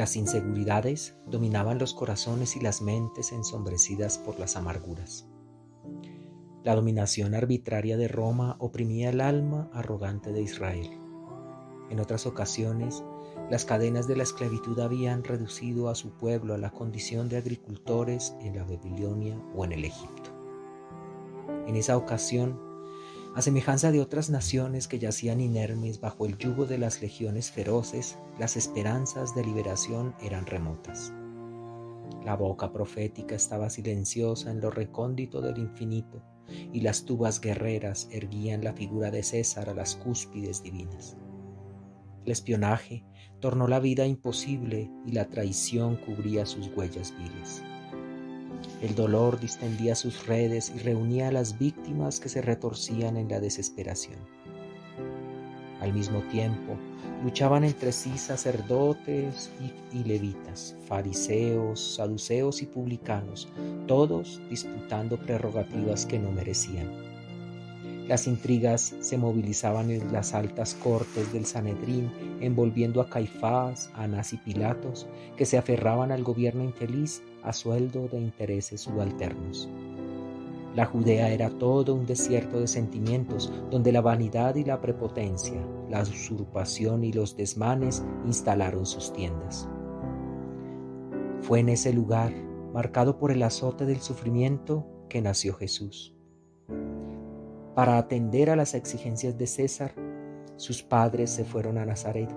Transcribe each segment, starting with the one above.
Las inseguridades dominaban los corazones y las mentes ensombrecidas por las amarguras. La dominación arbitraria de Roma oprimía el alma arrogante de Israel. En otras ocasiones, las cadenas de la esclavitud habían reducido a su pueblo a la condición de agricultores en la Babilonia o en el Egipto. En esa ocasión, a semejanza de otras naciones que yacían inermes bajo el yugo de las legiones feroces, las esperanzas de liberación eran remotas. La boca profética estaba silenciosa en lo recóndito del infinito, y las tubas guerreras erguían la figura de César a las cúspides divinas. El espionaje tornó la vida imposible y la traición cubría sus huellas viles. El dolor distendía sus redes y reunía a las víctimas que se retorcían en la desesperación. Al mismo tiempo, luchaban entre sí sacerdotes y, levitas, fariseos, saduceos y publicanos, todos disputando prerrogativas que no merecían. Las intrigas se movilizaban en las altas cortes del Sanedrín, envolviendo a Caifás, Anás y Pilatos, que se aferraban al gobierno infeliz a sueldo de intereses subalternos. La Judea era todo un desierto de sentimientos donde la vanidad y la prepotencia, la usurpación y los desmanes instalaron sus tiendas. Fue en ese lugar, marcado por el azote del sufrimiento, que nació Jesús. Para atender a las exigencias de César, sus padres se fueron a Nazaret,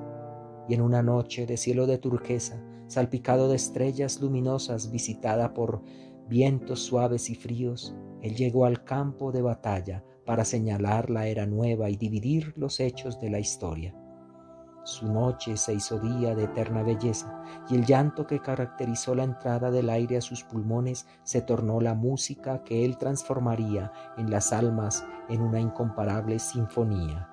y en una noche de cielo de turquesa, salpicado de estrellas luminosas, visitada por vientos suaves y fríos, él llegó al campo de batalla para señalar la era nueva y dividir los hechos de la historia. Su noche se hizo día de eterna belleza, y el llanto que caracterizó la entrada del aire a sus pulmones se tornó la música que él transformaría en las almas en una incomparable sinfonía.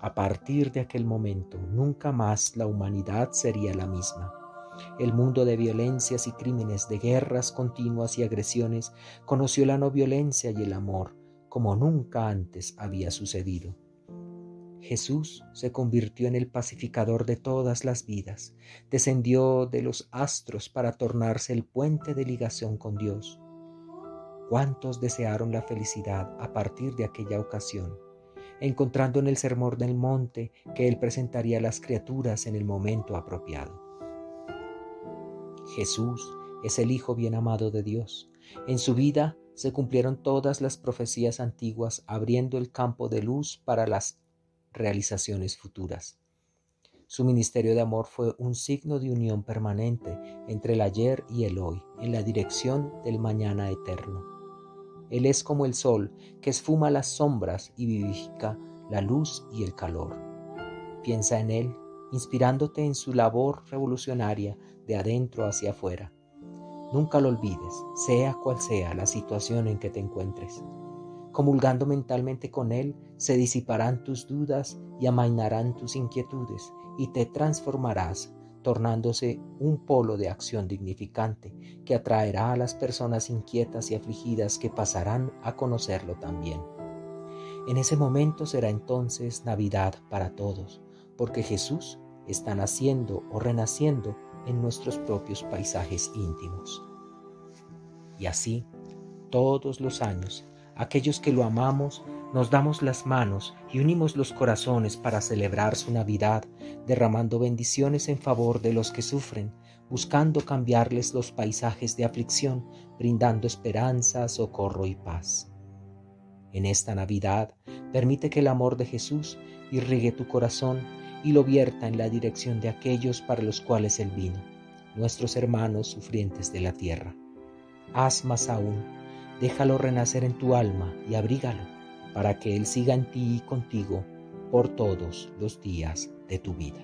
A partir de aquel momento, nunca más la humanidad sería la misma. El mundo de violencias y crímenes, de guerras continuas y agresiones, conoció la no violencia y el amor como nunca antes había sucedido. Jesús se convirtió en el pacificador de todas las vidas, descendió de los astros para tornarse el puente de ligación con Dios. ¿Cuántos desearon la felicidad a partir de aquella ocasión, encontrando en el sermón del monte que Él presentaría a las criaturas en el momento apropiado? Jesús es el Hijo bien amado de Dios. En su vida se cumplieron todas las profecías antiguas, abriendo el campo de luz para las realizaciones futuras. Su ministerio de amor fue un signo de unión permanente entre el ayer y el hoy, en la dirección del mañana eterno. Él es como el sol que esfuma las sombras y vivifica la luz y el calor. Piensa en Él, inspirándote en su labor revolucionaria de adentro hacia afuera. Nunca lo olvides, sea cual sea la situación en que te encuentres. Comulgando mentalmente con Él, se disiparán tus dudas y amainarán tus inquietudes y te transformarás, tornándose un polo de acción dignificante que atraerá a las personas inquietas y afligidas que pasarán a conocerlo también. En ese momento será entonces Navidad para todos, porque Jesús está naciendo o renaciendo en nuestros propios paisajes íntimos. Y así, todos los años, Aquellos que lo amamos nos damos las manos y unimos los corazones para celebrar su Navidad, derramando bendiciones en favor de los que sufren, buscando cambiarles los paisajes de aflicción, brindando esperanza, socorro y paz. En esta Navidad, permite que el amor de Jesús irrigue tu corazón y lo vierta en la dirección de aquellos para los cuales Él vino, nuestros hermanos sufrientes de la tierra. Haz más aún déjalo renacer en tu alma y abrígalo, para que Él siga en ti y contigo por todos los días de tu vida.